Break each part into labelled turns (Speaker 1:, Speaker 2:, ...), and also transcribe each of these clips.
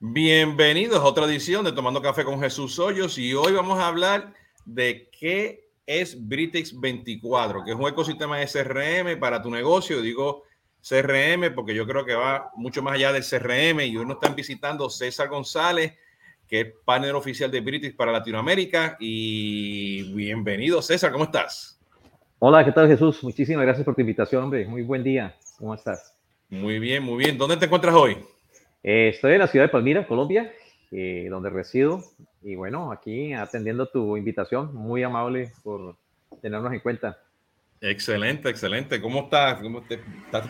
Speaker 1: Bienvenidos a otra edición de Tomando Café con Jesús Hoyos y hoy vamos a hablar de qué es Britex 24, que es un ecosistema de CRM para tu negocio. Digo CRM porque yo creo que va mucho más allá del CRM y hoy nos están visitando César González, que es panel oficial de Britex para Latinoamérica. Y bienvenido César, ¿cómo estás?
Speaker 2: Hola, ¿qué tal Jesús? Muchísimas gracias por tu invitación, hombre. Muy buen día. ¿Cómo estás?
Speaker 1: Muy bien, muy bien. ¿Dónde te encuentras hoy?
Speaker 2: Eh, estoy en la ciudad de Palmira, Colombia, eh, donde resido. Y bueno, aquí atendiendo tu invitación, muy amable por tenernos en cuenta.
Speaker 1: Excelente, excelente. ¿Cómo estás?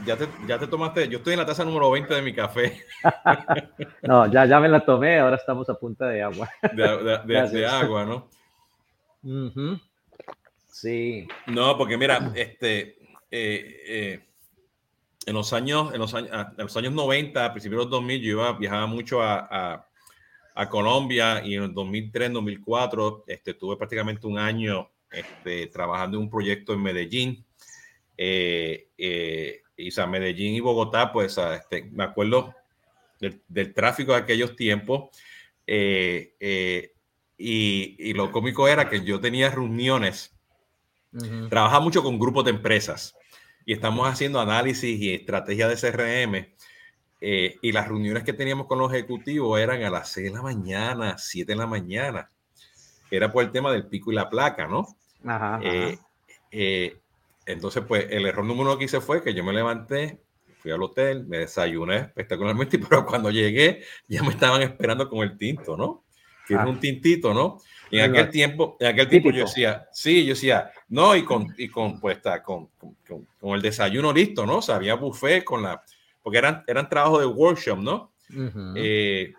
Speaker 1: ya, te, tomaste? Yo estoy en la taza número 20 de mi café.
Speaker 2: no, ya, ya me la tomé, ahora estamos a punta de agua.
Speaker 1: de, agua, ¿no?
Speaker 2: Sí.
Speaker 1: No, porque mira, este, eh, en los años, en los años, en los años 90, a principios de los 2000, yo iba, viajaba mucho a, a, Colombia y en el 2003, 2004, este, tuve prácticamente un año este, trabajando en un proyecto en Medellín. Eh, eh, y o Medellín y Bogotá, pues este, me acuerdo del, tráfico de aquellos tiempos. Eh, y, y, lo cómico era que yo tenía reuniones, trabajaba mucho con grupos de empresas y estamos haciendo análisis y estrategia de CRM. Eh, y las reuniones que teníamos con los ejecutivos eran a las 6 de la mañana, 7 de la mañana. Era por el tema del pico y la placa, ¿no? Ajá, eh, eh, entonces, pues el error número uno que hice fue que yo me levanté, fui al hotel, me desayuné espectacularmente, pero cuando llegué ya me estaban esperando con el tinto, ¿no? Que es ah. un tintito, ¿no? Y en aquel tiempo, en aquel tiempo yo decía, sí, yo decía, no, y con, y con, pues, con, con, con, el desayuno listo, ¿no? O sea, había buffet con la, porque eran, eran trabajos de workshop, ¿no? Eh,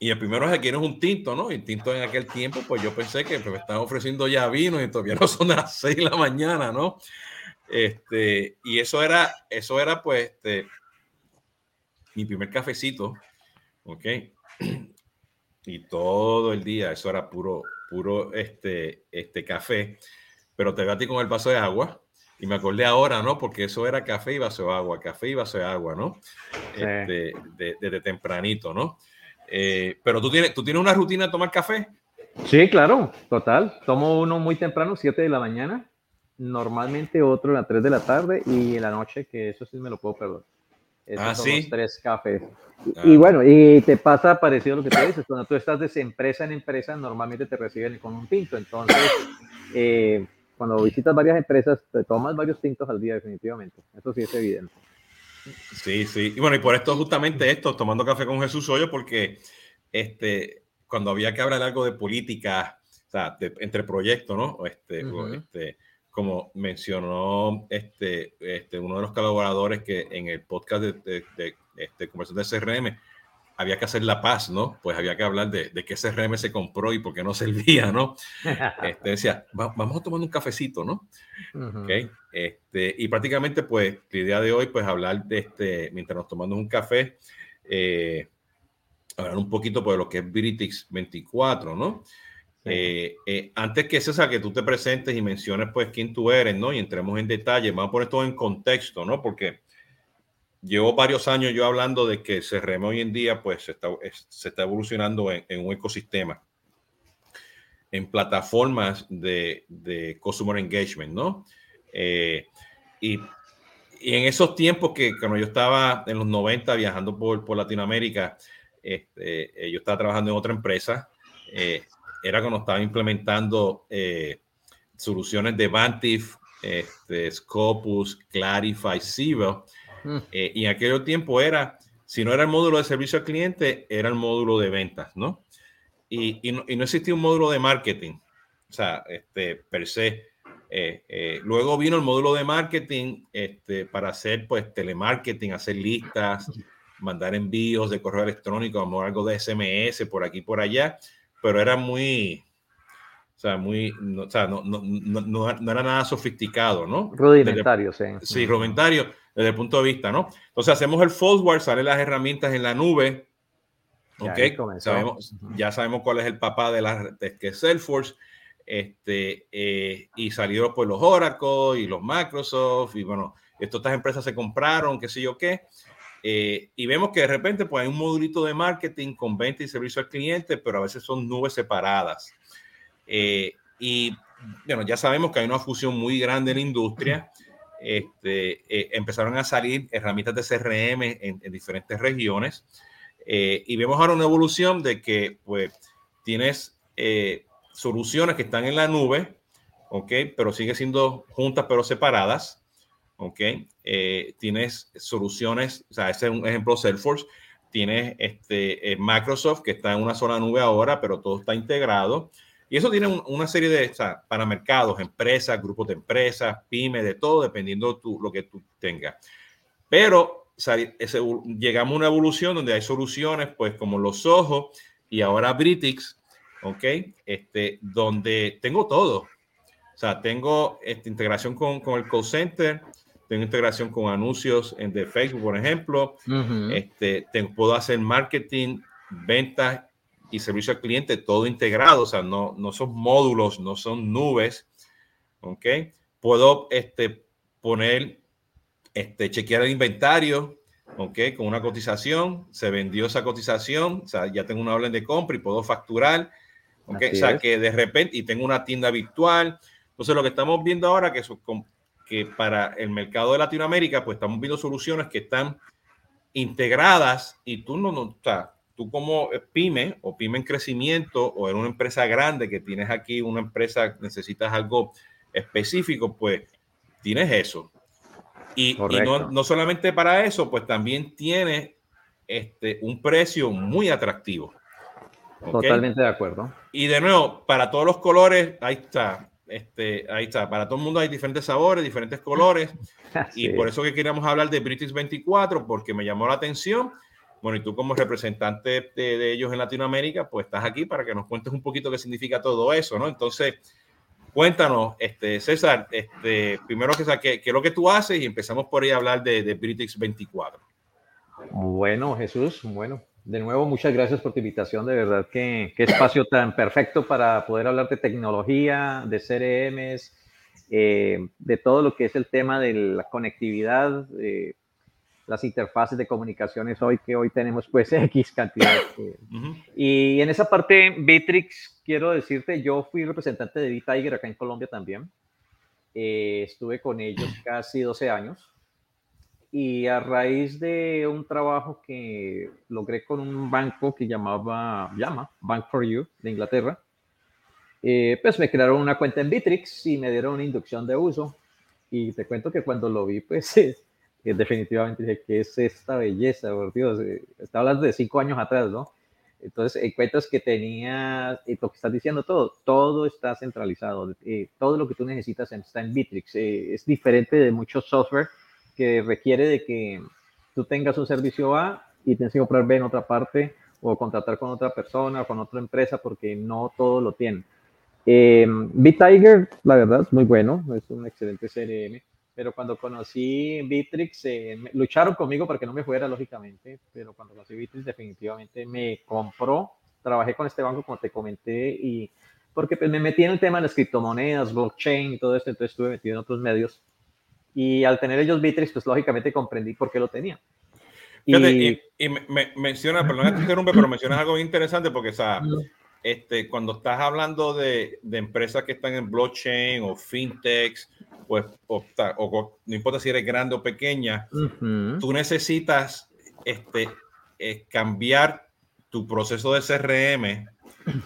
Speaker 1: y el primero es es un tinto, ¿no? Y tinto en aquel tiempo, pues yo pensé que pues, me estaban ofreciendo ya vino y todavía no son las seis de la mañana, ¿no? Este, y eso era, eso era pues, este, mi primer cafecito, ¿ok? Y todo el día, eso era puro, puro este, este café, pero te ti con el vaso de agua. Y me acordé ahora, ¿no? Porque eso era café y vaso de agua, café y vaso de agua, ¿no? Este, desde tempranito, ¿no? Eh, pero tú tienes, tú tienes una rutina de tomar café.
Speaker 2: Sí, claro, total. Tomo uno muy temprano, 7 de la mañana, normalmente otro a las 3 de la tarde y en la noche, que eso sí me lo puedo perder. Esos ah, son los tres cafés. Ah. Y bueno, y te pasa parecido a lo que tú dices, cuando tú estás de empresa en empresa, normalmente te reciben con un tinto. Entonces, eh, cuando visitas varias empresas, te tomas varios tintos al día, definitivamente. Eso sí es evidente.
Speaker 1: Sí, sí. Y bueno, y por esto, justamente esto, tomando café con Jesús Hoyo, porque este, cuando había que hablar algo de política, o sea, entre proyectos, ¿no? Este, este, como mencionó este, este, uno de los colaboradores que en el podcast de, de, este, conversación de CRM, había que hacer la paz, ¿no? Pues había que hablar de, de qué CRM se compró y por qué no servía, ¿no? Este, decía, vamos a tomar un cafecito, ¿no? este, y prácticamente, pues, la idea de hoy, pues, hablar de este, mientras nos tomamos un café, eh, hablar un poquito pues, de lo que es Britix 24, ¿no? Eh, eh, antes que César, que tú te presentes y menciones pues quién tú eres, ¿no? Y entremos en detalle, vamos a poner todo en contexto, ¿no? Porque llevo varios años yo hablando de que CRM hoy en día pues se está, se está evolucionando en, un ecosistema, en plataformas de, de customer engagement, ¿no? Eh, y, y, en esos tiempos que cuando yo estaba en los 90 viajando por, por Latinoamérica, este, yo estaba trabajando en otra empresa. Era cuando estaba implementando eh, soluciones de Vantif, este, Scopus, Clarify, Siebel. Mm. Eh, y en aquel tiempo era, si no era el módulo de servicio al cliente, era el módulo de ventas, ¿no? Y, y, no, existía un módulo de marketing, o sea, este, per se. Eh, luego vino el módulo de marketing este, para hacer pues telemarketing, hacer listas, mandar envíos de correo electrónico, algo de SMS por aquí por allá pero era muy, o sea, muy, no, o sea, no, no, no, no, era nada sofisticado, ¿no?
Speaker 2: Rudimentario, sí.
Speaker 1: Sí, rudimentario desde el punto de vista, ¿no? Entonces hacemos el forward, salen las herramientas en la nube, ¿ok? Ya sabemos, ya sabemos cuál es el papá de, la, de que es Salesforce, este, eh, y salieron pues los Oracle y los Microsoft, y bueno, estas empresas se compraron, qué sé yo qué, Eh, y vemos que de repente pues hay un modulito de marketing con venta y servicio al cliente, pero a veces son nubes separadas. Eh, y bueno, ya sabemos que hay una fusión muy grande en la industria. Este, eh, empezaron a salir herramientas de CRM en, diferentes regiones y vemos ahora una evolución de que pues tienes soluciones que están en la nube, ¿ok? Pero sigue siendo juntas pero separadas ¿ok? Eh, tienes soluciones, o sea, ese es un ejemplo Salesforce, tienes este, eh, Microsoft que está en una sola nube ahora, pero todo está integrado. Y eso tiene una serie de, o sea, para mercados, empresas, grupos de empresas, pymes, de todo, dependiendo de lo que tú tengas. Pero o sea, llegamos a una evolución donde hay soluciones, pues como los ojos y ahora Britix, ¿ok? Este, donde tengo todo. O sea, tengo esta integración con, con el call center, tengo integración con anuncios en de Facebook, por ejemplo. este, puedo hacer marketing, ventas y servicio al cliente, todo integrado, o sea, no, no son módulos, no son nubes. ¿Ok? Puedo este, poner, este, chequear el inventario, ¿ok? Con una cotización, se vendió esa cotización, o sea, ya tengo una orden de compra y puedo facturar, ¿ok? o sea, que de repente, y tengo una tienda virtual. Entonces, lo que estamos viendo ahora, que son que para el mercado de Latinoamérica, pues estamos viendo soluciones que están integradas y tú no, no o sea, tú como pyme o pyme en crecimiento o en una empresa grande que tienes aquí una empresa, necesitas algo específico, pues tienes eso. Y, no, no, solamente para eso, pues también tiene este, un precio muy atractivo.
Speaker 2: Totalmente de acuerdo.
Speaker 1: Y de nuevo, para todos los colores, ahí está. Este, ahí está, para todo el mundo hay diferentes sabores, diferentes colores. y por eso que queríamos hablar de British 24, porque me llamó la atención. Bueno, y tú como representante de, ellos en Latinoamérica, pues estás aquí para que nos cuentes un poquito qué significa todo eso, ¿no? Entonces, cuéntanos, este, César, este, primero que qué, qué es lo que tú haces y empezamos por ahí a hablar de, de British 24.
Speaker 2: Bueno, Jesús, bueno, de nuevo, muchas gracias por tu invitación. De verdad, qué, qué espacio tan perfecto para poder hablar de tecnología, de CRMs, eh, de todo lo que es el tema de la conectividad, las interfaces de comunicaciones hoy que hoy tenemos pues X cantidad. Y en esa parte, Bitrix, quiero decirte, yo fui representante de B-Tiger acá en Colombia también. Eh, estuve con ellos casi 12 años y a raíz de un trabajo que logré con un banco que llamaba, llama Bank for You de Inglaterra, eh, pues me crearon una cuenta en Bitrix y me dieron una inducción de uso. Y te cuento que cuando lo vi, pues eh, definitivamente dije, ¿qué es esta belleza? Por Dios, eh, está hablando de cinco años atrás, ¿no? Entonces encuentras que tenía, y lo que estás diciendo todo, todo está centralizado, todo lo que tú necesitas está en Bitrix. es diferente de muchos software que requiere de que tú tengas un servicio A y tienes que comprar B en otra parte o contratar con otra persona o con otra empresa porque no todo lo tienen. Eh, BitTiger, la verdad, es muy bueno, es un excelente CRM, pero cuando conocí Bitrix, eh, lucharon conmigo para que no me fuera, lógicamente, pero cuando conocí Bitrix definitivamente me compró, trabajé con este banco como te comenté y porque pues, me metí en el tema de las criptomonedas, blockchain y todo esto, entonces estuve metido en otros medios y al tener ellos Bitrix, pues lógicamente comprendí por qué lo tenía.
Speaker 1: Y, y, me, menciona, perdón que te interrumpe, pero mencionas algo interesante porque, o sea, este, cuando estás hablando de, de, empresas que están en blockchain o fintechs, pues, o, o, no importa si eres grande o pequeña, tú necesitas este, eh, cambiar tu proceso de CRM,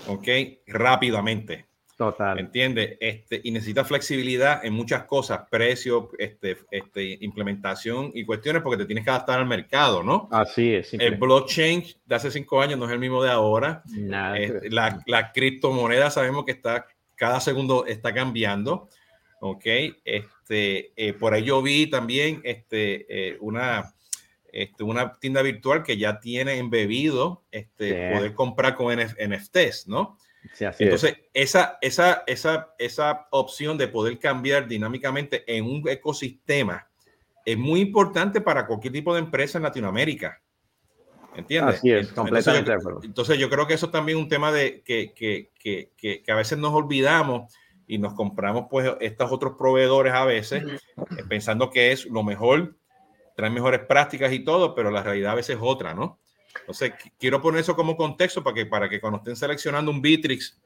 Speaker 1: ¿ok? Rápidamente.
Speaker 2: Total.
Speaker 1: ¿Entiendes? Este, y necesita flexibilidad en muchas cosas, precio, este, este, implementación y cuestiones, porque te tienes que adaptar al mercado, ¿no?
Speaker 2: Así es.
Speaker 1: El blockchain de hace cinco años no es el mismo de ahora. Nada eh, la, la, criptomoneda sabemos que está, cada segundo está cambiando. ¿Ok? Este, eh, por ahí yo vi también este, eh, una, este, una tienda virtual que ya tiene embebido este, poder comprar con NFTs, ¿no? Entonces, esa, esa, esa, esa opción de poder cambiar dinámicamente en un ecosistema es muy importante para cualquier tipo de empresa en Latinoamérica. ¿Entiendes?
Speaker 2: Así es, completamente.
Speaker 1: Entonces yo, creo que eso también es un tema de que, que, que, que, a veces nos olvidamos y nos compramos pues estos otros proveedores a veces eh, pensando que es lo mejor traen mejores prácticas y todo, pero la realidad a veces es otra, ¿no? Entonces, quiero poner eso como contexto para que, para que cuando estén seleccionando un Bitrix,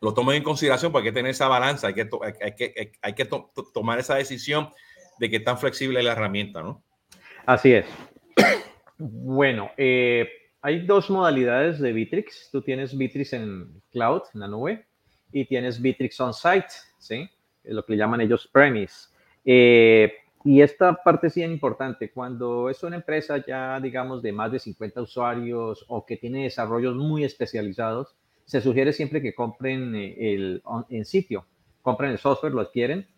Speaker 1: lo tomen en consideración porque hay que tener esa balanza, hay que, hay que, hay que tomar esa decisión de que tan flexible la herramienta, ¿no?
Speaker 2: Así es. Bueno, eh, hay dos modalidades de Bitrix. Tú tienes Bitrix en cloud, en la nube, y tienes Bitrix on-site, ¿sí? Lo que llaman ellos premise. Eh, y esta parte sí es importante. Cuando es una empresa ya, digamos, de más de 50 usuarios o que tiene desarrollos muy especializados, se sugiere siempre que compren eh, el, en sitio, compren el software, lo adquieren,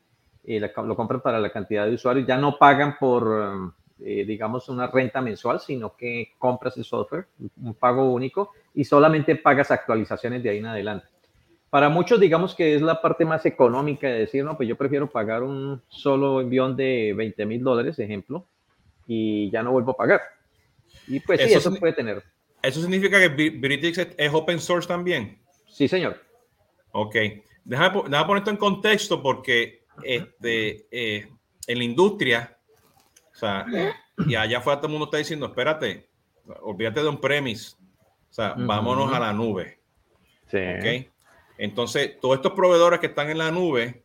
Speaker 2: eh, lo compran para la cantidad de usuarios, ya no pagan por, eh, digamos, una renta mensual, sino que compras el software, un pago único, y solamente pagas actualizaciones de ahí en adelante. Para muchos, digamos que es la parte más económica de decir, no, pues yo prefiero pagar un solo envión de 20 mil dólares, ejemplo, y ya no vuelvo a pagar. Y pues sí, eso puede tener.
Speaker 1: ¿Eso significa que Britix es open source también?
Speaker 2: Sí, señor.
Speaker 1: Ok. Déjame, poner esto en contexto porque este, eh, en la industria, o sea, y allá afuera todo el mundo está diciendo, espérate, olvídate de un premise, o sea, vámonos a la nube. Sí. Ok. Entonces, todos estos proveedores que están en la nube,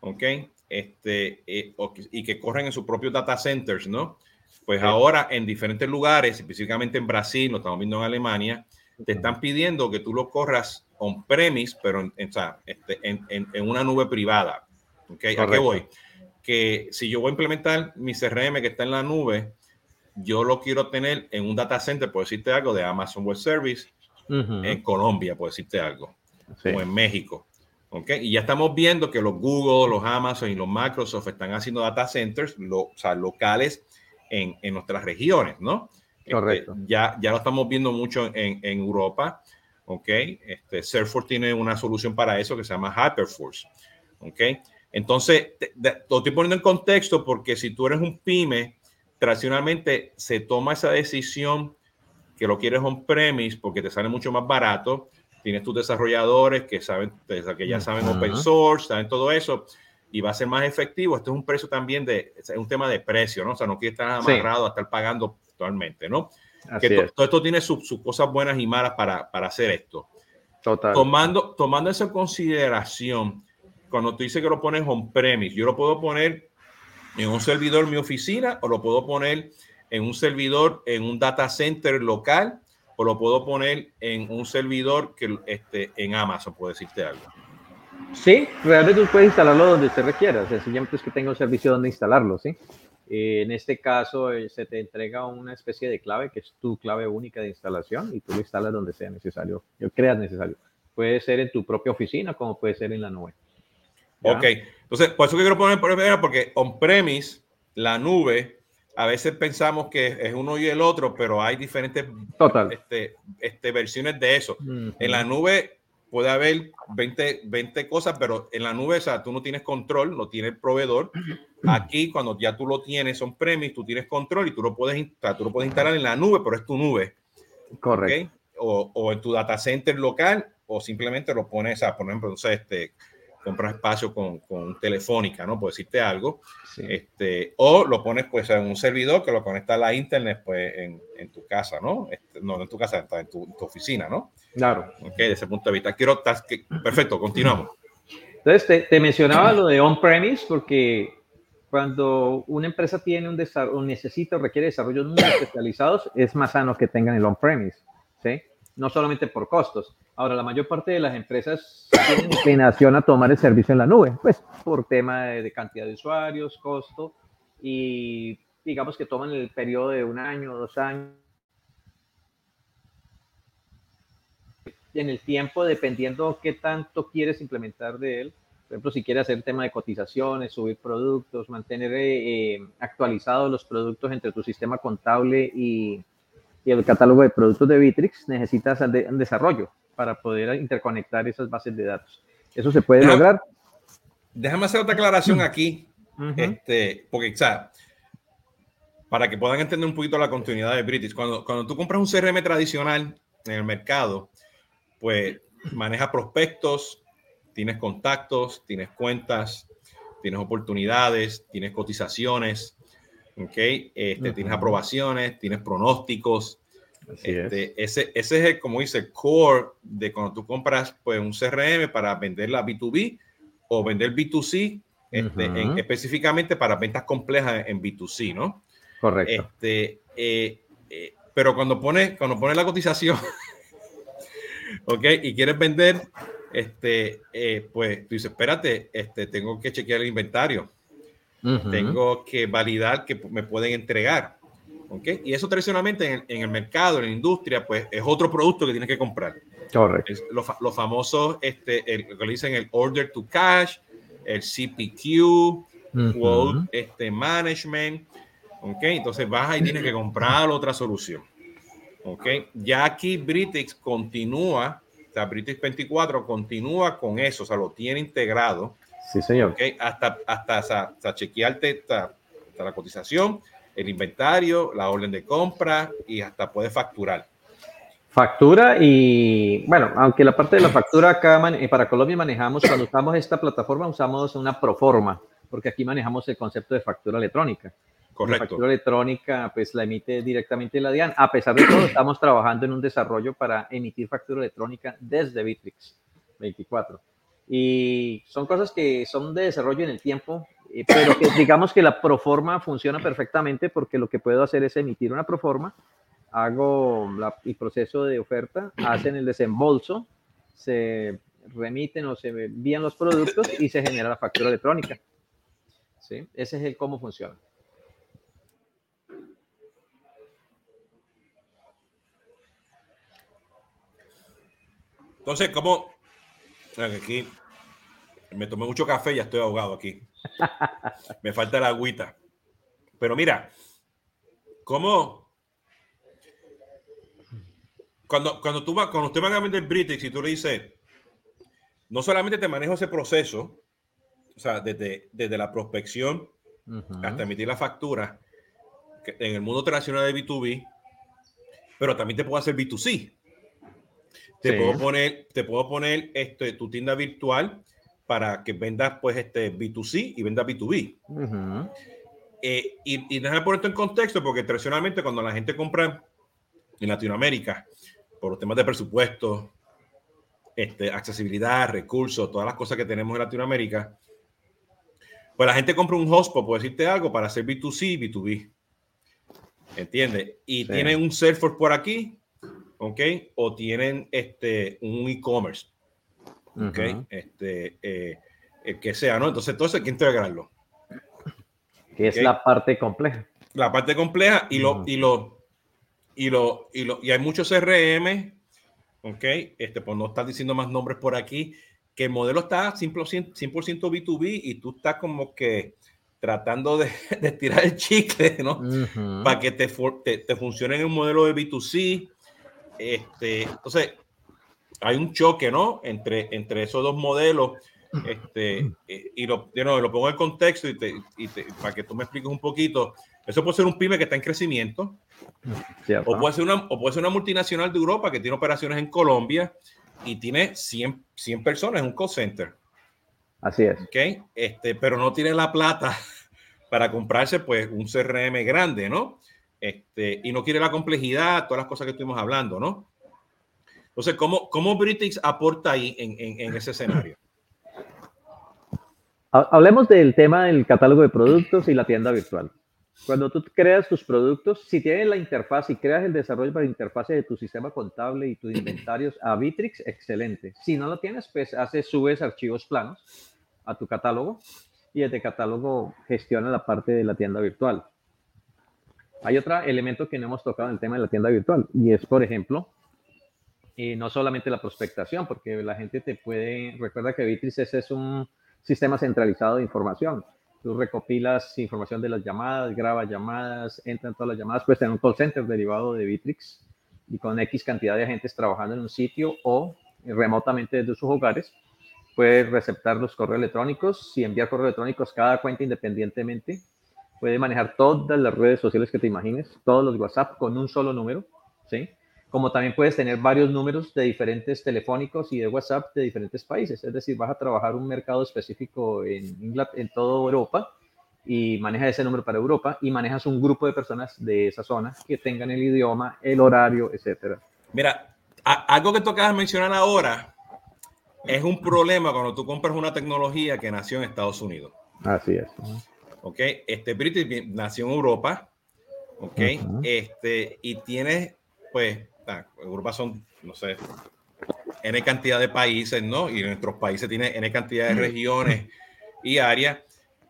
Speaker 1: ok, este, eh, y que corren en sus propios data centers, ¿no? Pues ahora en diferentes lugares, específicamente en Brasil, lo estamos viendo en Alemania, te están pidiendo que tú lo corras on-premise, pero en, este, en, una nube privada. ¿okay? ¿A qué voy? Que si yo voy a implementar mi CRM que está en la nube, yo lo quiero tener en un data center, por decirte algo, de Amazon Web Service, en Colombia, por decirte algo, o en México. ¿okay? Y ya estamos viendo que los Google, los Amazon y los Microsoft están haciendo data centers o sea, locales en, en nuestras regiones, ¿no?
Speaker 2: Este, Correcto.
Speaker 1: ya, ya lo estamos viendo mucho en, en Europa, ¿ok? Este, Salesforce tiene una solución para eso que se llama Hyperforce, ¿ok? Entonces, lo estoy poniendo en contexto porque si tú eres un pyme, tradicionalmente se toma esa decisión que lo quieres on-premise porque te sale mucho más barato, tienes tus desarrolladores que saben, que ya saben open source, saben todo eso, y va a ser más efectivo. Esto es un precio también de, es un tema de precio, ¿no? O sea, no quiere estar amarrado a estar pagando actualmente, ¿no? que todo esto tiene sus cosas buenas y malas para, para hacer esto.
Speaker 2: Total.
Speaker 1: Tomando, tomando esa consideración, cuando tú dices que lo pones on-premise, yo lo puedo poner en un servidor en mi oficina o lo puedo poner en un servidor en un data center local o lo puedo poner en un servidor que esté en Amazon, puedo decirte algo.
Speaker 2: Sí, realmente tú puedes instalarlo donde se requiera, sencillamente es que tenga un servicio donde instalarlo, ¿sí? Eh, en este caso eh, se te entrega una especie de clave que es tu clave única de instalación y tú lo instalas donde sea necesario, yo creas necesario. Puede ser en tu propia oficina como puede ser en la nube.
Speaker 1: Ok, entonces por eso que quiero poner primero porque on-premise, la nube, a veces pensamos que es uno y el otro, pero hay diferentes Este, este, versiones de eso. En la nube puede haber 20, 20 cosas, pero en la nube, o sea, tú no tienes control, lo tiene el proveedor. Aquí, cuando ya tú lo tienes, son premis, tú tienes control y tú lo puedes, tú lo puedes instalar en la nube, pero es tu nube.
Speaker 2: Correcto.
Speaker 1: O, o, en tu data center local, o simplemente lo pones, a, por ejemplo, entonces, este, compras espacio con, con, Telefónica, ¿no? Por decirte algo. Este, o lo pones pues en un servidor que lo conecta a la internet pues en, en tu casa, ¿no? Este, no, en tu casa, está en tu, oficina, ¿no?
Speaker 2: Claro.
Speaker 1: Ok, de ese punto de vista. Quiero, perfecto, continuamos.
Speaker 2: Entonces, te, te mencionaba lo de on-premise porque cuando una empresa tiene un desarrollo, necesita o requiere desarrollos muy especializados, es más sano que tengan el on-premise, ¿sí? No solamente por costos. Ahora, la mayor parte de las empresas tienen inclinación a tomar el servicio en la nube, pues por tema de, cantidad de usuarios, costo, y digamos que toman el periodo de un año, dos años. En el tiempo, dependiendo qué tanto quieres implementar de él, por ejemplo, si quieres hacer tema de cotizaciones, subir productos, mantener eh, actualizados los productos entre tu sistema contable y, el catálogo de productos de Bitrix, necesitas un desarrollo para poder interconectar esas bases de datos. Eso se puede lograr.
Speaker 1: Déjame hacer otra aclaración aquí, este, porque, sea, para que puedan entender un poquito la continuidad de Bitrix, cuando, cuando tú compras un CRM tradicional en el mercado, pues maneja prospectos, tienes contactos, tienes cuentas, tienes oportunidades, tienes cotizaciones. ¿Ok? Este, Tienes aprobaciones, tienes pronósticos. Este, ese, ese es, el, como dice, el core de cuando tú compras pues, un CRM para vender la B2B o vender B2C, este, específicamente para ventas complejas en B2C, ¿no?
Speaker 2: Correcto.
Speaker 1: Este, eh, eh, pero cuando pones cuando pone la cotización, ¿ok? Y quieres vender, este, eh, pues tú dices, espérate, este, tengo que chequear el inventario tengo que validar que me pueden entregar. ¿okay? Y eso tradicionalmente en, el mercado, en la industria, pues es otro producto que tienes que comprar.
Speaker 2: Correcto.
Speaker 1: Los famosos, este, el, lo que dicen el order to cash, el CPQ, quote este, management. ¿okay? Entonces vas y tienes que comprar otra solución. ¿okay? Ya aquí Britix continúa, o sea, Britix 24 continúa con eso, o sea, lo tiene integrado
Speaker 2: Sí, señor.
Speaker 1: Hasta, hasta, hasta, chequearte la cotización, el inventario, la orden de compra y hasta puedes facturar.
Speaker 2: Factura y, bueno, aunque la parte de la factura acá eh, para Colombia manejamos, cuando usamos esta plataforma usamos una proforma, porque aquí manejamos el concepto de factura electrónica.
Speaker 1: Correcto.
Speaker 2: La factura electrónica pues la emite directamente la DIAN. A pesar de todo, estamos trabajando en un desarrollo para emitir factura electrónica desde Bitrix 24. Y son cosas que son de desarrollo en el tiempo, eh, pero que digamos que la proforma funciona perfectamente porque lo que puedo hacer es emitir una proforma, hago el proceso de oferta, hacen el desembolso, se remiten o se envían los productos y se genera la factura electrónica. ¿Sí? Ese es el cómo funciona.
Speaker 1: Entonces, ¿cómo, Aquí me tomé mucho café y ya estoy ahogado aquí. me falta la agüita. Pero mira, ¿cómo? Cuando, cuando, tú vas, cuando usted va a vender Britex y tú le dices, no solamente te manejo ese proceso, o sea, desde, desde la prospección hasta emitir la factura, en el mundo tradicional de B2B, pero también te puedo hacer B2C. Te puedo poner, te puedo poner este, tu tienda virtual para que vendas pues este B2C y vendas B2B. Eh, y, y déjame poner esto en contexto porque tradicionalmente cuando la gente compra en Latinoamérica por los temas de presupuesto, este, accesibilidad, recursos, todas las cosas que tenemos en Latinoamérica, pues la gente compra un hotspot, por decirte algo, para hacer B2C y B2B. ¿Entiendes? Y tiene un Salesforce por aquí ¿ok? O tienen este, un e-commerce, ¿ok? Este, eh, el que sea, ¿no? Entonces, entonces hay que integrarlo.
Speaker 2: Que es la parte compleja.
Speaker 1: La parte compleja y lo, y lo, y lo, y lo, y hay muchos CRM, ¿ok? Este, pues no estás diciendo más nombres por aquí, que el modelo está 100%, 100 B2B y tú estás como que tratando de, de tirar el chicle, ¿no? Para que te, te, te, funcione en un modelo de B2C, este, entonces, hay un choque, ¿no? Entre, entre esos dos modelos. Este, y lo, lo pongo en contexto y, para que tú me expliques un poquito. Eso puede ser un pyme que está en crecimiento, o puede, ser una, o puede ser una multinacional de Europa que tiene operaciones en Colombia y tiene 100, 100 personas en un call center.
Speaker 2: Así es.
Speaker 1: ¿Okay? Este, pero no tiene la plata para comprarse pues un CRM grande, ¿no? Este, y no quiere la complejidad, todas las cosas que estuvimos hablando, ¿no? Entonces, ¿cómo, cómo Britix aporta ahí en, en, ese escenario?
Speaker 2: Hablemos del tema del catálogo de productos y la tienda virtual. Cuando tú creas tus productos, si tienes la interfaz y creas el desarrollo para la interfaz de tu sistema contable y tus inventarios a Bitrix, excelente. Si no lo tienes, pues haces, subes archivos planos a tu catálogo y desde catálogo gestiona la parte de la tienda virtual. Hay otro elemento que no hemos tocado en el tema de la tienda virtual y es, por ejemplo, eh, no solamente la prospectación, porque la gente te puede, recuerda que Bitrix es un sistema centralizado de información. Tú recopilas información de las llamadas, grabas llamadas, entran todas las llamadas, puedes tener un call center derivado de Bitrix y con X cantidad de agentes trabajando en un sitio o remotamente desde sus hogares. Puedes receptar los correos electrónicos y enviar correos electrónicos cada cuenta independientemente puede manejar todas las redes sociales que te imagines, todos los WhatsApp con un solo número, ¿sí? Como también puedes tener varios números de diferentes telefónicos y de WhatsApp de diferentes países. Es decir, vas a trabajar un mercado específico en, en toda Europa y manejas ese número para Europa y manejas un grupo de personas de esa zona que tengan el idioma, el horario, etcétera.
Speaker 1: Mira, algo que tú acabas de mencionar ahora es un problema cuando tú compras una tecnología que nació en Estados Unidos.
Speaker 2: Así es.
Speaker 1: Ok, este British nació en Europa, ok, este, y tiene, pues, Europa son, no sé, N cantidad de países, ¿no? Y nuestros países tienen N cantidad de regiones y áreas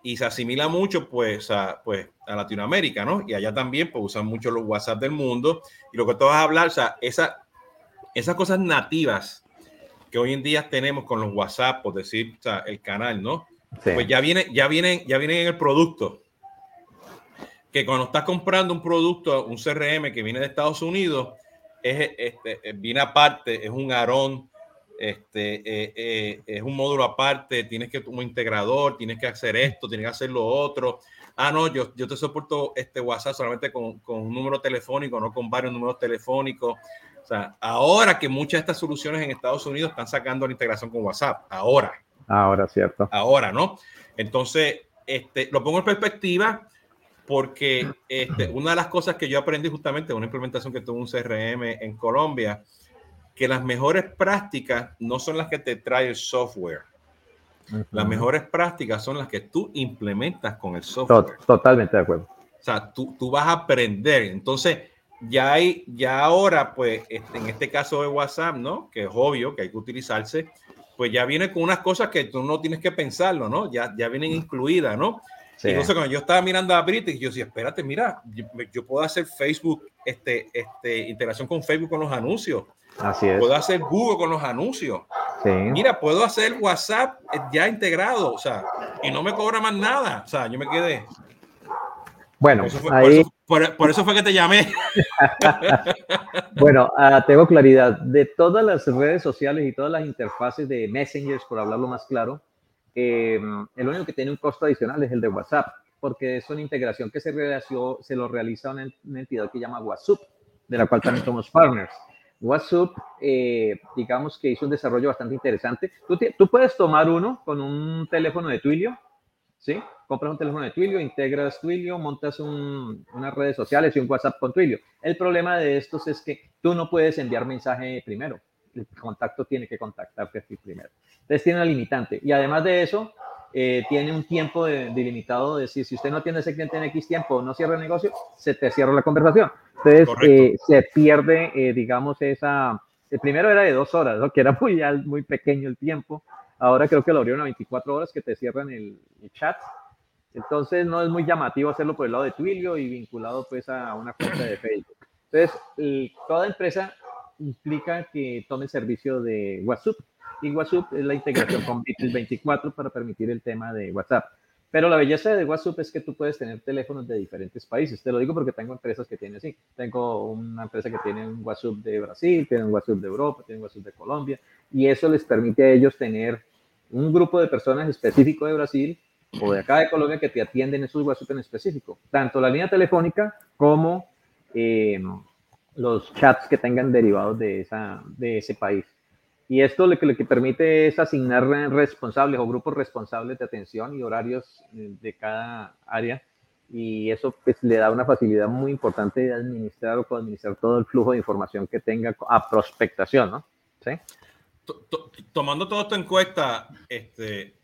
Speaker 1: y se asimila mucho pues a, pues a Latinoamérica, ¿no? Y allá también pues usan mucho los WhatsApp del mundo y lo que tú vas a hablar, o sea, esa, esas cosas nativas que hoy en día tenemos con los WhatsApp, por decir, o sea, el canal, ¿no? Pues ya viene, ya vienen, ya vienen en el producto. Que cuando estás comprando un producto, un CRM que viene de Estados Unidos, es, este, viene aparte, es un arón este, eh, eh, es un módulo aparte, tienes que como integrador, tienes que hacer esto, tienes que hacer lo otro. Ah, no, yo, yo te soporto este WhatsApp solamente con, con un número telefónico, no con varios números telefónicos. O sea, ahora que muchas de estas soluciones en Estados Unidos están sacando la integración con WhatsApp, ahora.
Speaker 2: Ahora, cierto.
Speaker 1: Ahora, ¿no? Entonces, este, lo pongo en perspectiva porque este, una de las cosas que yo aprendí justamente en una implementación que tuvo un CRM en Colombia, que las mejores prácticas no son las que te trae el software. Las mejores prácticas son las que tú implementas con el software.
Speaker 2: Totalmente de acuerdo.
Speaker 1: O sea, tú, tú vas a aprender. Entonces, ya hay, ya ahora, pues, este, en este caso de WhatsApp, ¿no? Que es obvio que hay que utilizarse, pues ya viene con unas cosas que tú no tienes que pensarlo, ¿no? Ya, ya vienen incluidas, ¿no? Sí. Entonces, cuando yo estaba mirando a British, yo decía, espérate, mira, yo, puedo hacer Facebook, este, este, integración con Facebook con los anuncios.
Speaker 2: Así es.
Speaker 1: Puedo hacer Google con los anuncios. Sí. Mira, puedo hacer WhatsApp ya integrado, o sea, y no me cobra más nada. O sea, yo me quedé.
Speaker 2: Bueno,
Speaker 1: por eso fue, ahí... por eso, fue que te llamé.
Speaker 2: bueno, uh, tengo claridad. De todas las redes sociales y todas las interfaces de messengers, por hablarlo más claro, eh, el único que tiene un costo adicional es el de WhatsApp, porque es una integración que se, realizó, se lo realiza una, una entidad que llama WhatsApp, de la cual también somos partners. WhatsApp, eh, digamos que hizo un desarrollo bastante interesante. Tú, tú, puedes tomar uno con un teléfono de Twilio, ¿sí? Compras un teléfono de Twilio, integras Twilio, montas un, unas redes sociales y un WhatsApp con Twilio. El problema de estos es que tú no puedes enviar mensaje primero. El contacto tiene que contactarte primero. Entonces tiene una limitante. Y además de eso, eh, tiene un tiempo delimitado de decir, si usted no tiene ese cliente en X tiempo, no cierra el negocio, se te cierra la conversación. Entonces, eh, se pierde, eh, digamos, esa... El primero era de dos horas, ¿no? que era muy, muy pequeño el tiempo. Ahora creo que lo abrieron a 24 horas que te cierran el, chat. Entonces, no es muy llamativo hacerlo por el lado de Twilio y vinculado pues a una cuenta de Facebook. Entonces, toda empresa implica que tome el servicio de WhatsApp y WhatsApp es la integración con Bitrix 24 para permitir el tema de WhatsApp. Pero la belleza de WhatsApp es que tú puedes tener teléfonos de diferentes países. Te lo digo porque tengo empresas que tienen así. Tengo una empresa que tiene un WhatsApp de Brasil, tiene un WhatsApp de Europa, tiene un WhatsApp de Colombia, y eso les permite a ellos tener un grupo de personas específico de Brasil o de acá de Colombia que te atienden esos WhatsApp en específico. Tanto la línea telefónica como eh, los chats que tengan derivados de, esa, de ese país. Y esto lo que, lo que permite es asignar responsables o grupos responsables de atención y horarios eh, de cada área. Y eso pues, le da una facilidad muy importante de administrar o administrar todo el flujo de información que tenga a prospectación, ¿no? ¿Sí?
Speaker 1: Tomando todo esto en cuenta, este,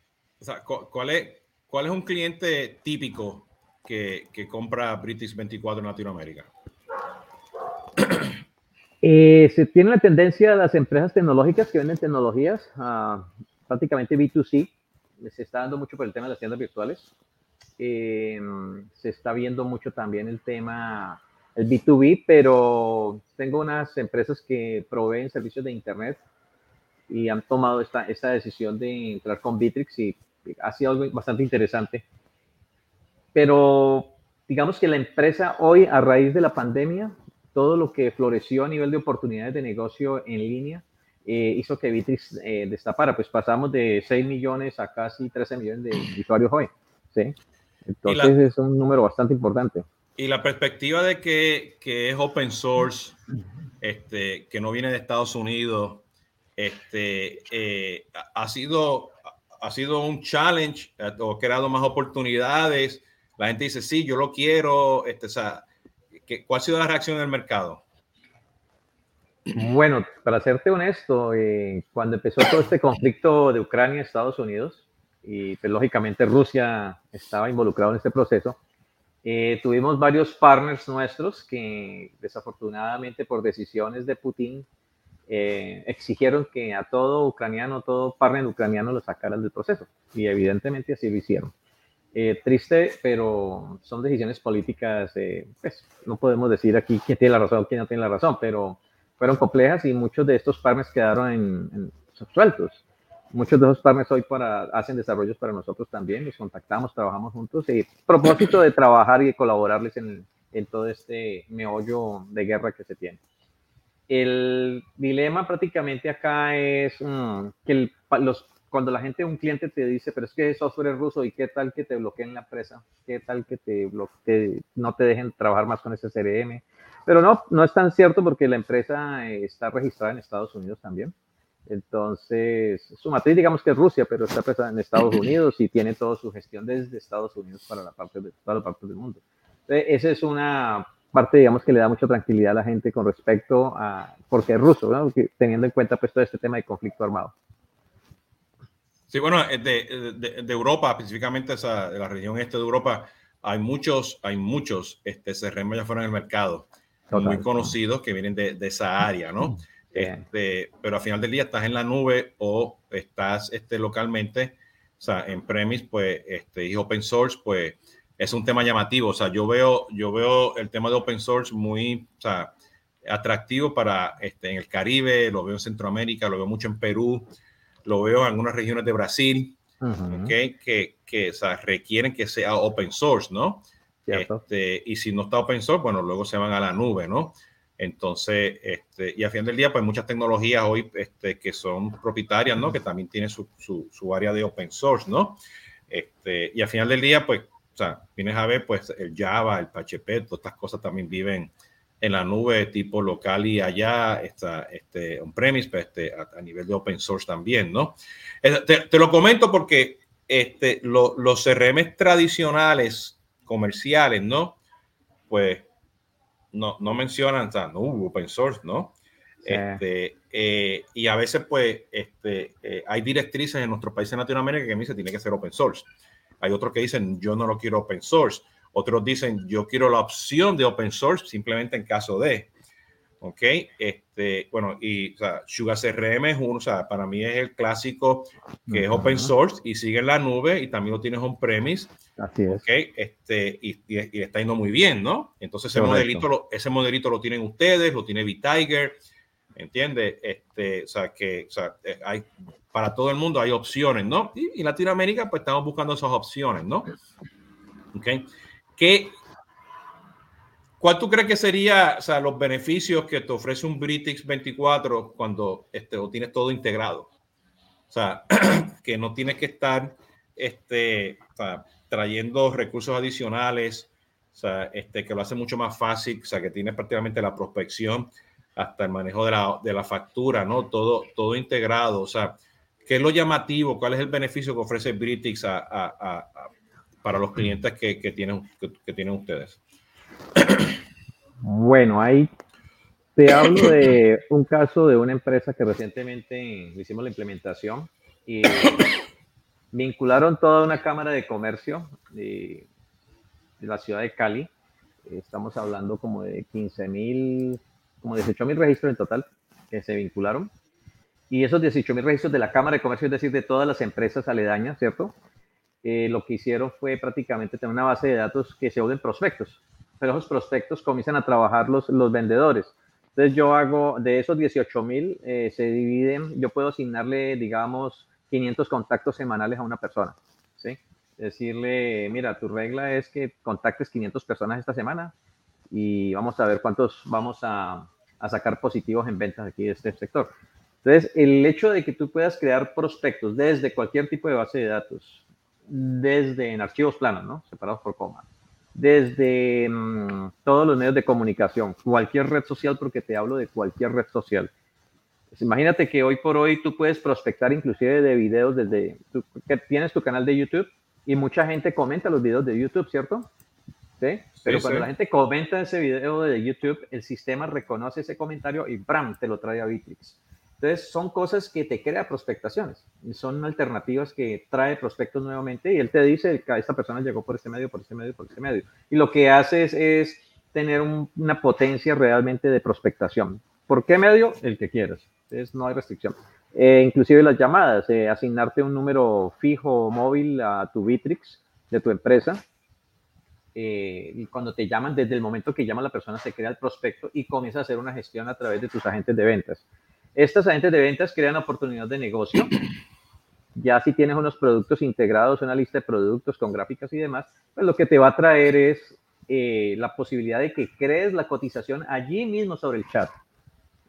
Speaker 1: ¿cuál, es, ¿cuál es un cliente típico que, que compra British 24 en Latinoamérica?
Speaker 2: Eh, se tiene la tendencia a las empresas tecnológicas que venden tecnologías, prácticamente B2C, se está dando mucho por el tema de las tiendas virtuales. Eh, se está viendo mucho también el tema, el B2B, pero tengo unas empresas que proveen servicios de Internet y han tomado esta, esta decisión de entrar con Bitrix y ha sido algo bastante interesante. Pero digamos que la empresa hoy, a raíz de la pandemia, todo lo que floreció a nivel de oportunidades de negocio en línea eh, hizo que Bitrix eh, destapara. Pues pasamos de 6 millones a casi 13 millones de usuarios hoy. ¿sí? Entonces es un número bastante importante.
Speaker 1: Y la perspectiva de que, que es open source, este, que no viene de Estados Unidos, este, eh, ha, sido, ha sido un challenge, ha creado más oportunidades la gente dice, sí, yo lo quiero, este, o sea, ¿cuál ha sido la reacción del mercado?
Speaker 2: Bueno, para serte honesto, eh, cuando empezó todo este conflicto de Ucrania y Estados Unidos, y pues, lógicamente Rusia estaba involucrado en este proceso, eh, tuvimos varios partners nuestros que desafortunadamente por decisiones de Putin eh, exigieron que a todo ucraniano, todo partner ucraniano lo sacaran del proceso. Y evidentemente así lo hicieron. Triste, pero son decisiones políticas, pues no podemos decir aquí quién tiene la razón o quién no tiene la razón, pero fueron complejas y muchos de estos partners quedaron en, sueltos. Muchos de esos partners hoy para, hacen desarrollos para nosotros también, los contactamos, trabajamos juntos y propósito de trabajar y colaborarles en, en todo este meollo de guerra que se tiene. El dilema prácticamente acá es mm, que los, cuando la gente, un cliente te dice, pero es que el software es ruso y qué tal que te bloqueen la empresa, qué tal que te no te dejen trabajar más con ese CRM, pero no, no es tan cierto porque la empresa eh, está registrada en Estados Unidos también. Entonces, su matriz digamos que es Rusia, pero está prestada en Estados Unidos y tiene toda su gestión desde Estados Unidos para la parte de todas las partes del mundo. Entonces, esa es una parte, digamos, que le da mucha tranquilidad a la gente con respecto a, porque es ruso, ¿no? teniendo en cuenta pues todo este tema de conflicto armado.
Speaker 1: Sí, bueno, de, de, de Europa, específicamente esa, de la región este de Europa, hay muchos, hay muchos este, CRM ya fuera en el mercado muy conocidos que vienen de, de, esa área, ¿no? Este, pero al final del día estás en la nube o estás este, localmente, o sea, en premise, pues, este, y open source, pues, es un tema llamativo. O sea, yo veo, yo veo el tema de open source muy, o sea, atractivo para, este, en el Caribe, lo veo en Centroamérica, lo veo mucho en Perú, lo veo en algunas regiones de Brasil, okay, que, que o sea, requieren que sea open source, ¿no? Este, y si no está open source, bueno, luego se van a la nube, ¿no? Entonces, este, y a fin del día, pues muchas tecnologías hoy este, que son propietarias, ¿no? Que también tienen su, su, su, área de open source, ¿no? Este, y al final del día, pues, o sea, vienes a ver, pues, el Java, el PHP, todas estas cosas también viven en la nube tipo local y allá, está, este, on-premise, pues, este, a, nivel de open source también, ¿no? Te, te lo comento porque este, lo, los CRM tradicionales comerciales, ¿no? Pues no, no mencionan, o sea, no open source, ¿no? Este, eh, y a veces, pues, este, eh, hay directrices en nuestros países de Latinoamérica que me dicen tiene que ser open source. Hay otros que dicen yo no lo quiero open source. Otros dicen yo quiero la opción de open source simplemente en caso de. ¿ok? Este, bueno, y o sea, Sugar CRM es uno, o sea, para mí es el clásico que es open source y sigue en la nube y también lo tienes on-premise.
Speaker 2: Así es.
Speaker 1: ¿ok? Este, y, y, está yendo muy bien, ¿no? Entonces ese modelito, lo, ese modelito lo tienen ustedes, lo tiene V-Tiger, ¿entiendes? Este, o sea, que o sea, eh, hay, para todo el mundo hay opciones, ¿no? Y en Latinoamérica pues estamos buscando esas opciones, ¿no? ¿Ok? ¿Qué, ¿Cuál tú crees que sería o sea, los beneficios que te ofrece un Britix 24 cuando este, o tienes todo integrado? O sea, que no tienes que estar este, trayendo recursos adicionales, o sea, este, que lo hace mucho más fácil, o sea, que tienes prácticamente la prospección hasta el manejo de la, de la factura, ¿no? Todo, todo integrado, o sea, ¿qué es lo llamativo? ¿Cuál es el beneficio que ofrece Britix a, a, a, para los clientes que, que tienen, que tienen ustedes?
Speaker 2: Bueno, ahí te hablo de un caso de una empresa que recientemente hicimos la implementación y vincularon toda una cámara de comercio de, la ciudad de Cali. Estamos hablando como de 15 mil, como 18 mil registros en total que se vincularon. Y esos 18 mil registros de la Cámara de Comercio, es decir, de todas las empresas aledañas, ¿cierto? Eh, lo que hicieron fue prácticamente tener una base de datos que se vuelven prospectos pero esos prospectos comienzan a trabajar los, los vendedores. Entonces yo hago, de esos 18 mil, eh, se dividen, yo puedo asignarle, digamos, 500 contactos semanales a una persona, ¿sí? Decirle, mira, tu regla es que contactes 500 personas esta semana y vamos a ver cuántos vamos a, a sacar positivos en ventas aquí de este sector. Entonces, el hecho de que tú puedas crear prospectos desde cualquier tipo de base de datos, desde en archivos planos, ¿no? Separados por coma, desde mm, todos los medios de comunicación, cualquier red social, porque te hablo de cualquier red social. Pues imagínate que hoy por hoy tú puedes prospectar inclusive de videos desde, que tienes tu canal de YouTube, Y mucha gente comenta los videos de YouTube, ¿cierto? ¿Sí? Pero cuando la gente comenta ese video de YouTube, el sistema reconoce ese comentario y ¡bram! te lo trae a Bitrix. Entonces, son cosas que te crea prospectaciones. Son alternativas que trae prospectos nuevamente y él te dice, esta persona llegó por este medio, por este medio, por este medio. Y lo que haces es tener una potencia realmente de prospectación. ¿Por qué medio? El que quieras. Entonces, no hay restricción. Eh, inclusive las llamadas, eh, asignarte un número fijo o móvil a tu Bitrix de tu empresa. Eh, y cuando te llaman, desde el momento que llama la persona, se crea el prospecto y comienza a hacer una gestión a través de tus agentes de ventas. Estas agentes de ventas crean oportunidades de negocio. Ya si tienes unos productos integrados, una lista de productos con gráficas y demás, pues lo que te va a traer es la posibilidad de que crees la cotización allí mismo sobre el chat.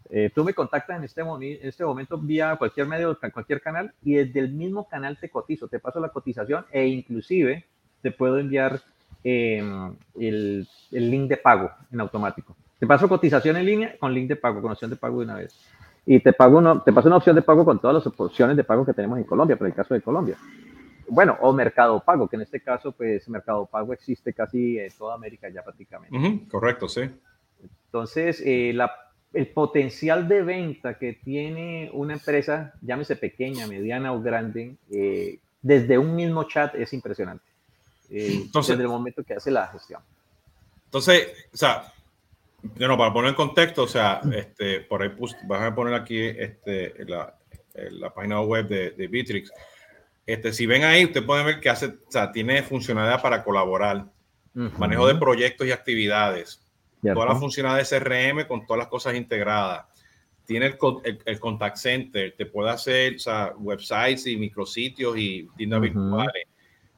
Speaker 2: Eh, tú me contactas en este, en este momento vía cualquier medio, cualquier canal, y desde el mismo canal te cotizo, te paso la cotización e inclusive te puedo enviar em, el, el, link de pago en automático. Te paso cotización en línea con link de pago, con opción de pago de una vez. Y te, pago uno, te paso una opción de pago con todas las opciones de pago que tenemos en Colombia, por el caso de Colombia. Bueno, o Mercado Pago, que en este caso, pues Mercado Pago existe casi en toda América ya prácticamente.
Speaker 1: correcto, sí.
Speaker 2: Entonces, eh, la el potencial de venta que tiene una empresa, llámese pequeña, mediana o grande, eh, desde un mismo chat es impresionante. Eh, entonces, desde el momento que hace la gestión.
Speaker 1: Entonces, o sea, bueno, para poner en contexto, o sea, este, por ahí vas a poner aquí este, la, la página web de, de Bitrix. Este, si ven ahí, usted puede ver que hace, o sea, tiene funcionalidad para colaborar, manejo de proyectos y actividades, toda la funcionalidad de CRM con todas las cosas integradas. Tiene el, el, contact center, te puede hacer websites y micrositios y tiendas virtuales.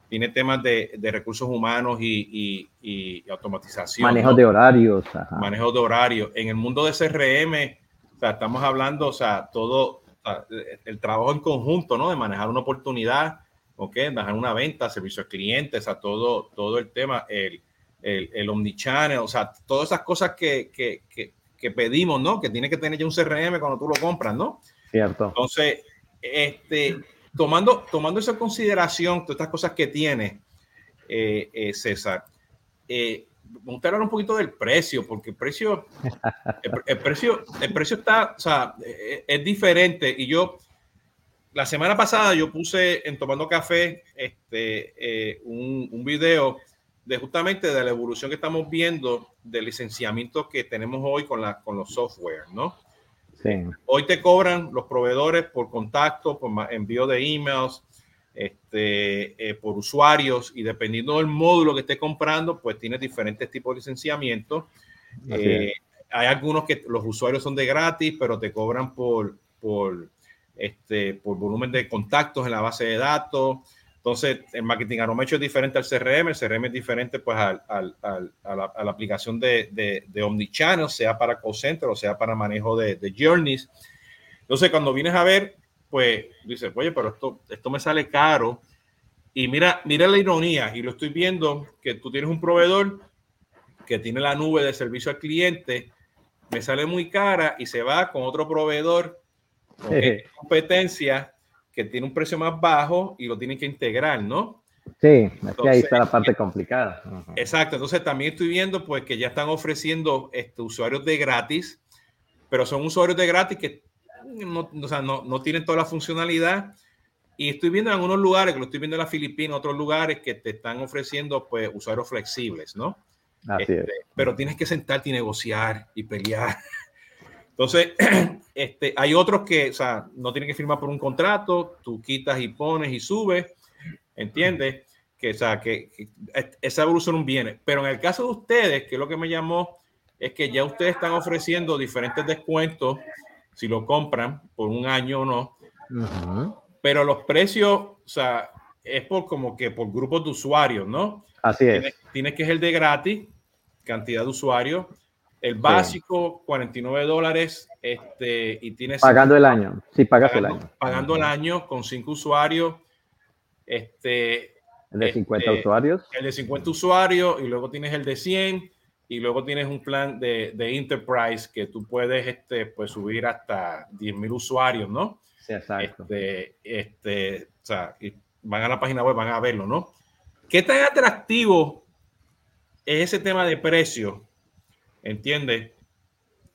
Speaker 1: Tiene temas de, de recursos humanos y, y, automatización.
Speaker 2: Manejo de horarios.
Speaker 1: Manejo de horarios. En el mundo de CRM, o sea, estamos hablando, o sea, todo el trabajo en conjunto, ¿no? De manejar una oportunidad, ¿ok? Manejar una venta, servicio al cliente, o sea, todo, todo el tema, el, el, el omnichannel, o sea, todas esas cosas que, que, que, pedimos, ¿no? Que tiene que tener ya un CRM cuando tú lo compras, ¿no?
Speaker 2: Cierto.
Speaker 1: Entonces, este, tomando, tomando esa consideración, todas estas cosas que tiene eh, eh, César, eh, me gustaría hablar un poquito del precio, porque el precio, el, precio, el precio está, o sea, es diferente. Y yo, la semana pasada yo puse en Tomando Café este, un, un video de justamente de la evolución que estamos viendo del licenciamiento que tenemos hoy con, la, con los software, ¿no?
Speaker 2: Sí.
Speaker 1: Hoy te cobran los proveedores por contacto, por envío de emails, este, eh, por usuarios y dependiendo del módulo que estés comprando, pues tienes diferentes tipos de licenciamiento. Eh, hay algunos que los usuarios son de gratis, pero te cobran por, por, este, por volumen de contactos en la base de datos. Entonces, el marketing aromecho es diferente al CRM, el CRM es diferente pues al, al, al, a, la, a, la, aplicación de, de, de, Omnichannel, sea para call center o sea para manejo de, de, journeys. Entonces, cuando vienes a ver, pues dices, oye, pero esto, esto me sale caro. Y mira, mira la ironía, y lo estoy viendo, que tú tienes un proveedor que tiene la nube de servicio al cliente, me sale muy cara y se va con otro proveedor con competencia que tiene un precio más bajo y lo tienen que integrar, ¿no?
Speaker 2: Sí, ahí está la parte complicada.
Speaker 1: Exacto, entonces también estoy viendo pues que ya están ofreciendo este, usuarios de gratis, pero son usuarios de gratis que no, o sea, no, no, tienen toda la funcionalidad. Y estoy viendo en algunos lugares, que lo estoy viendo en la Filipinas, otros lugares que te están ofreciendo pues usuarios flexibles, ¿no?
Speaker 2: Así este, es.
Speaker 1: Pero tienes que sentarte y negociar y pelear entonces, este, hay otros que, o sea, no tienen que firmar por un contrato, tú quitas y pones y subes, ¿entiendes? Que, o sea, que, esa evolución viene. Pero en el caso de ustedes, que es lo que me llamó, es que ya ustedes están ofreciendo diferentes descuentos si lo compran por un año o no. Pero los precios, o sea, es por como que por grupos de usuarios, ¿no?
Speaker 2: Así es.
Speaker 1: Tienes, tienes que ser de gratis, cantidad de usuarios el básico, 49 dólares, este, y tienes...
Speaker 2: Pagando el año, sí, pagas
Speaker 1: pagando,
Speaker 2: el año.
Speaker 1: Pagando el año con cinco usuarios. Este,
Speaker 2: el de 50
Speaker 1: este,
Speaker 2: usuarios.
Speaker 1: El de 50 usuarios, y luego tienes el de 100, y luego tienes un plan de, de Enterprise que tú puedes este, pues, subir hasta 10.000 usuarios, ¿no?
Speaker 2: Sí, exacto.
Speaker 1: Este, este, o sea, van a la página web, van a verlo, ¿no? ¿Qué tan atractivo es ese tema de precio? ¿Entiendes?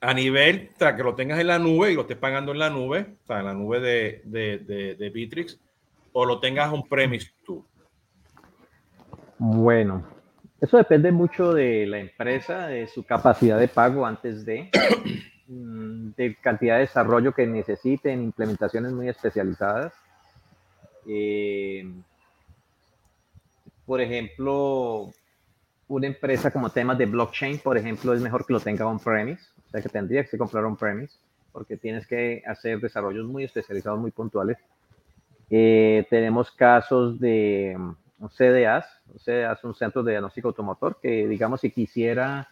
Speaker 1: A nivel, o que lo tengas en la nube y lo estés pagando en la nube, o sea, en la nube de, de, de, Bitrix, o lo tengas un premise tú.
Speaker 2: Bueno, eso depende mucho de la empresa, de su capacidad de pago antes de, mm, de cantidad de desarrollo que necesiten, implementaciones muy especializadas. Eh, por ejemplo, una empresa como temas de blockchain, por ejemplo, es mejor que lo tenga on-premise, o sea que tendría que comprar on-premise, porque tienes que hacer desarrollos muy especializados, muy puntuales. Eh, tenemos casos de um, CDAs, CDAs, un centro de diagnóstico automotor, que digamos si quisiera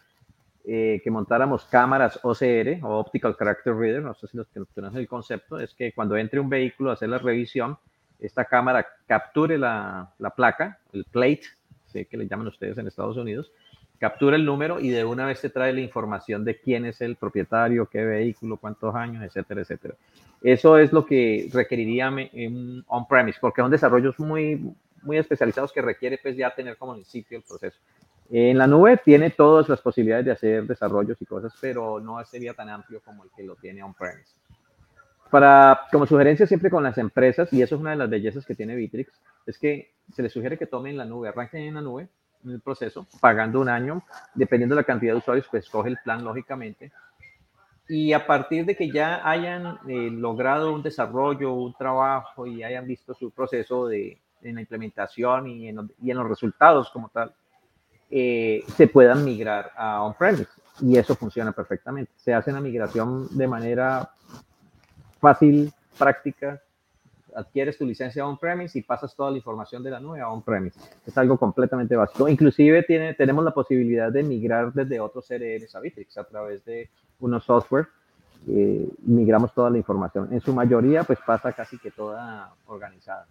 Speaker 2: eh, que montáramos cámaras OCR o Optical Character Reader, no sé si los que conocen el concepto, es que cuando entre un vehículo a hacer la revisión, esta cámara capture la, la placa, el plate, sé que le llaman ustedes en Estados Unidos, captura el número y de una vez te trae la información de quién es el propietario, qué vehículo, cuántos años, etcétera, etcétera. Eso es lo que requeriría un on-premise, porque son desarrollos muy, muy especializados que requiere pues ya tener como en el sitio el proceso. En la nube tiene todas las posibilidades de hacer desarrollos y cosas, pero no sería tan amplio como el que lo tiene on-premise. Para, como sugerencia siempre con las empresas, y eso es una de las bellezas que tiene Bitrix, es que se les sugiere que tomen la nube, arranquen en la nube, en el proceso, pagando un año, dependiendo de la cantidad de usuarios, pues escoge el plan lógicamente. Y a partir de que ya hayan eh, logrado un desarrollo, un trabajo y hayan visto su proceso de, en la implementación y en, y en los resultados como tal, eh, se puedan migrar a on-premise. Y eso funciona perfectamente. Se hace una migración de manera fácil, práctica, adquieres tu licencia on-premise y pasas toda la información de la nube a on-premise. Es algo completamente básico. Inclusive tiene, tenemos la posibilidad de migrar desde otros CRMs a Bitrix a través de unos software. Eh, migramos toda la información. En su mayoría, pues pasa casi que toda organizada.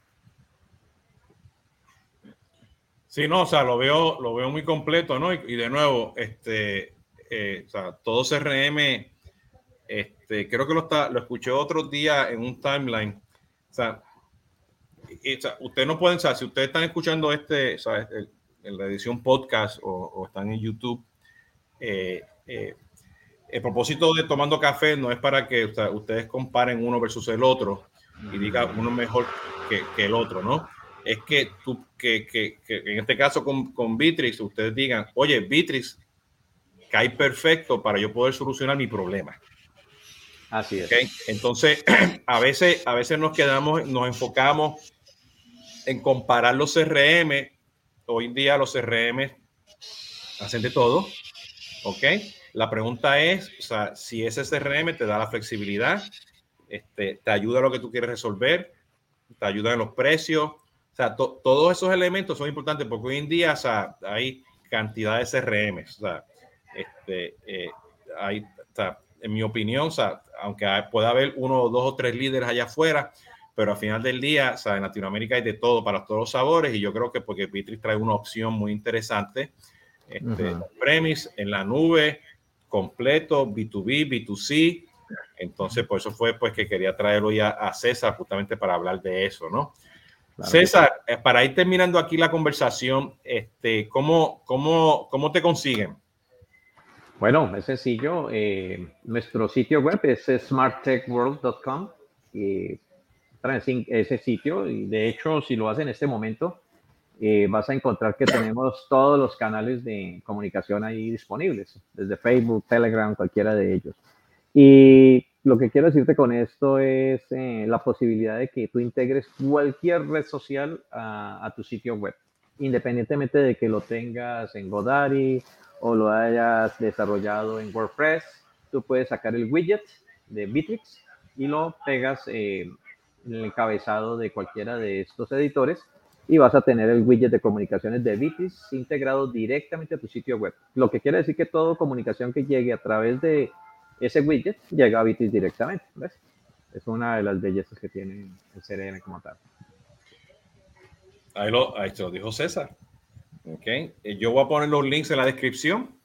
Speaker 1: Sí, no, o sea, lo veo, lo veo muy completo, ¿no? Y, de nuevo, este, eh, todo CRM este, creo que lo, está, lo escuché otro día en un timeline. O sea, ustedes no pueden, o sea, si ustedes están escuchando este, en la edición podcast o, están en YouTube, eh, eh, el propósito de tomando café no es para que ustedes comparen uno versus el otro y digan uno mejor que, que el otro, ¿no? Es que, tú, que, que, que en este caso con, con Bitrix, ustedes digan, oye, Bitrix cae perfecto para yo poder solucionar mi problema.
Speaker 2: Así es.
Speaker 1: Entonces, a veces, a veces nos quedamos, nos enfocamos en comparar los CRM. Hoy en día los CRM hacen de todo. ¿Ok? La pregunta es, o sea, si ese CRM te da la flexibilidad, este, te ayuda a lo que tú quieres resolver, te ayuda en los precios. O sea, todos esos elementos son importantes porque hoy en día o sea, hay cantidad de CRM. O sea, este, eh, hay, o sea, en mi opinión, o sea, aunque pueda haber uno, dos o tres líderes allá afuera, pero al final del día, o sea, en Latinoamérica hay de todo para todos los sabores y yo creo que porque Bitrix trae una opción muy interesante, este, premise en la nube, completo, B2B, B2C, entonces por eso fue pues que quería traerlo ya a César justamente para hablar de eso, ¿no? César, eh, para ir terminando aquí la conversación, este, ¿cómo, cómo, cómo te consiguen?
Speaker 2: Bueno, es sencillo. Eh, nuestro sitio web es smarttechworld.com ese sitio y de hecho si lo haces en este momento eh, vas a encontrar que tenemos todos los canales de comunicación ahí disponibles, desde Facebook, Telegram, cualquiera de ellos. Y lo que quiero decirte con esto es eh, la posibilidad de que tú integres cualquier red social a, a tu sitio web, independientemente de que lo tengas en Godaddy o lo hayas desarrollado en WordPress, tú puedes sacar el widget de Bitrix y lo pegas eh, en el encabezado de cualquiera de estos editores y vas a tener el widget de comunicaciones de Bitrix integrado directamente a tu sitio web. Lo que quiere decir que toda comunicación que llegue a través de ese widget llega a Bitrix directamente. Es una de las bellezas que tiene el CRM como tal.
Speaker 1: Ahí lo, ahí lo dijo César. Ok, eh, yo voy a poner los links en la descripción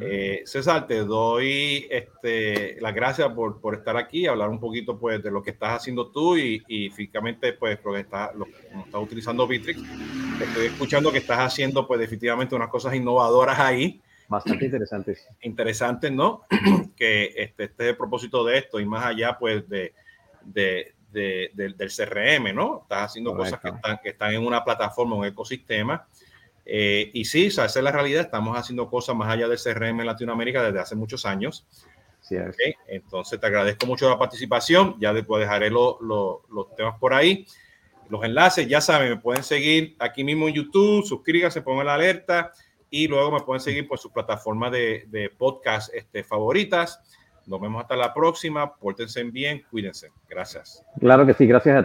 Speaker 1: Eh, César, te doy este, las gracias por, por, estar aquí, hablar un poquito pues, de lo que estás haciendo tú y, y físicamente pues, lo que estás, lo, estás utilizando Bitrix. Estoy escuchando que estás haciendo pues, definitivamente unas cosas innovadoras ahí.
Speaker 2: Bastante interesantes.
Speaker 1: Interesantes, ¿no? que este, este, es el propósito de esto y más allá pues, de, de, de del CRM, ¿no? Estás haciendo cosas que están, que están en una plataforma, un ecosistema eh, y sí, esa es la realidad. Estamos haciendo cosas más allá del CRM en Latinoamérica desde hace muchos años. Sí, Entonces, te agradezco mucho la participación. Ya después dejaré los temas por ahí. Los enlaces, ya saben, me pueden seguir aquí mismo en YouTube. Suscríbanse, pongan la alerta. Y luego me pueden seguir por sus plataformas de, de podcast este, favoritas. Nos vemos hasta la próxima. Pórtense bien, cuídense. Gracias.
Speaker 2: Claro que sí, gracias a